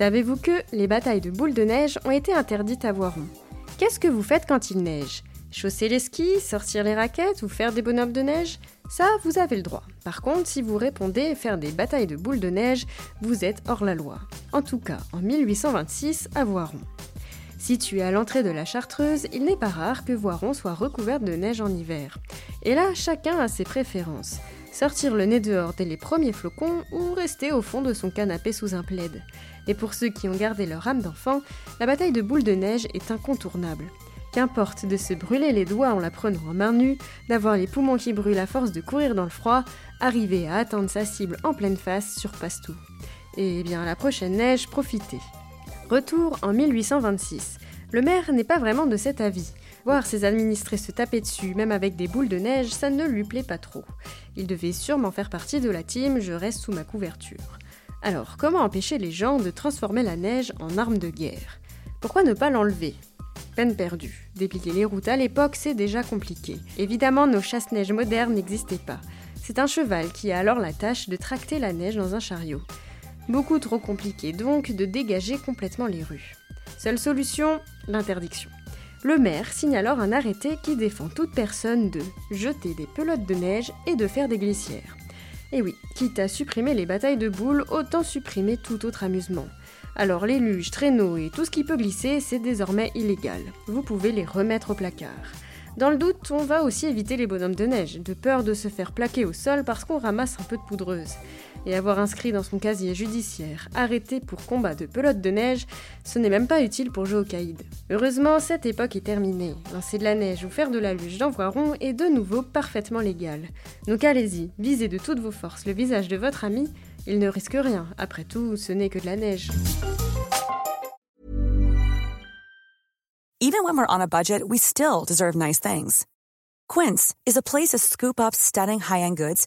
Savez-vous que les batailles de boules de neige ont été interdites à Voiron? Qu'est-ce que vous faites quand il neige? Chausser les skis, sortir les raquettes ou faire des bonhommes de neige? Ça, vous avez le droit. Par contre, si vous répondez faire des batailles de boules de neige, vous êtes hors la loi. En tout cas, en 1826 à Voiron. Située à l'entrée de la Chartreuse, il n'est pas rare que Voiron soit recouverte de neige en hiver. Et là, chacun a ses préférences. Sortir le nez dehors dès les premiers flocons ou rester au fond de son canapé sous un plaid. Et pour ceux qui ont gardé leur âme d'enfant, la bataille de boules de neige est incontournable. Qu'importe de se brûler les doigts en la prenant en main nue, d'avoir les poumons qui brûlent à force de courir dans le froid, arriver à atteindre sa cible en pleine face surpasse tout. Et bien la prochaine neige, profitez. Retour en 1826. Le maire n'est pas vraiment de cet avis. Voir ses administrés se taper dessus, même avec des boules de neige, ça ne lui plaît pas trop. Il devait sûrement faire partie de la team Je reste sous ma couverture. Alors, comment empêcher les gens de transformer la neige en arme de guerre? Pourquoi ne pas l'enlever? Peine perdue. Dépliquer les routes à l'époque, c'est déjà compliqué. Évidemment, nos chasse-neige modernes n'existaient pas. C'est un cheval qui a alors la tâche de tracter la neige dans un chariot. Beaucoup trop compliqué donc de dégager complètement les rues. Seule solution, l'interdiction. Le maire signe alors un arrêté qui défend toute personne de jeter des pelotes de neige et de faire des glissières. Et oui, quitte à supprimer les batailles de boules, autant supprimer tout autre amusement. Alors les luges, traîneaux et tout ce qui peut glisser, c'est désormais illégal. Vous pouvez les remettre au placard. Dans le doute, on va aussi éviter les bonhommes de neige, de peur de se faire plaquer au sol parce qu'on ramasse un peu de poudreuse. Et avoir inscrit dans son casier judiciaire arrêté pour combat de pelote de neige, ce n'est même pas utile pour jouer au caïd. Heureusement, cette époque est terminée. Lancer de la neige ou faire de la luge d'envoiron est de nouveau parfaitement légal. Donc allez-y, visez de toutes vos forces le visage de votre ami, il ne risque rien, après tout, ce n'est que de la neige. Even when we're on a budget, we still deserve nice things. Quince is a place to scoop up stunning high-end goods